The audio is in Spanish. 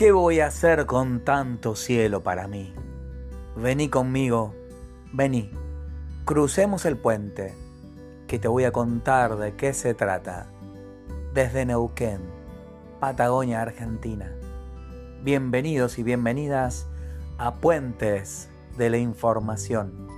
¿Qué voy a hacer con tanto cielo para mí? Vení conmigo, vení, crucemos el puente, que te voy a contar de qué se trata. Desde Neuquén, Patagonia, Argentina. Bienvenidos y bienvenidas a Puentes de la Información